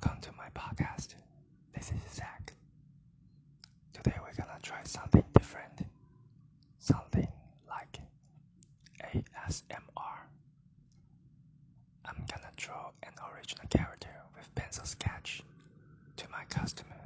Welcome to my podcast. This is Zach. Today we're gonna try something different. Something like ASMR. I'm gonna draw an original character with pencil sketch to my customer.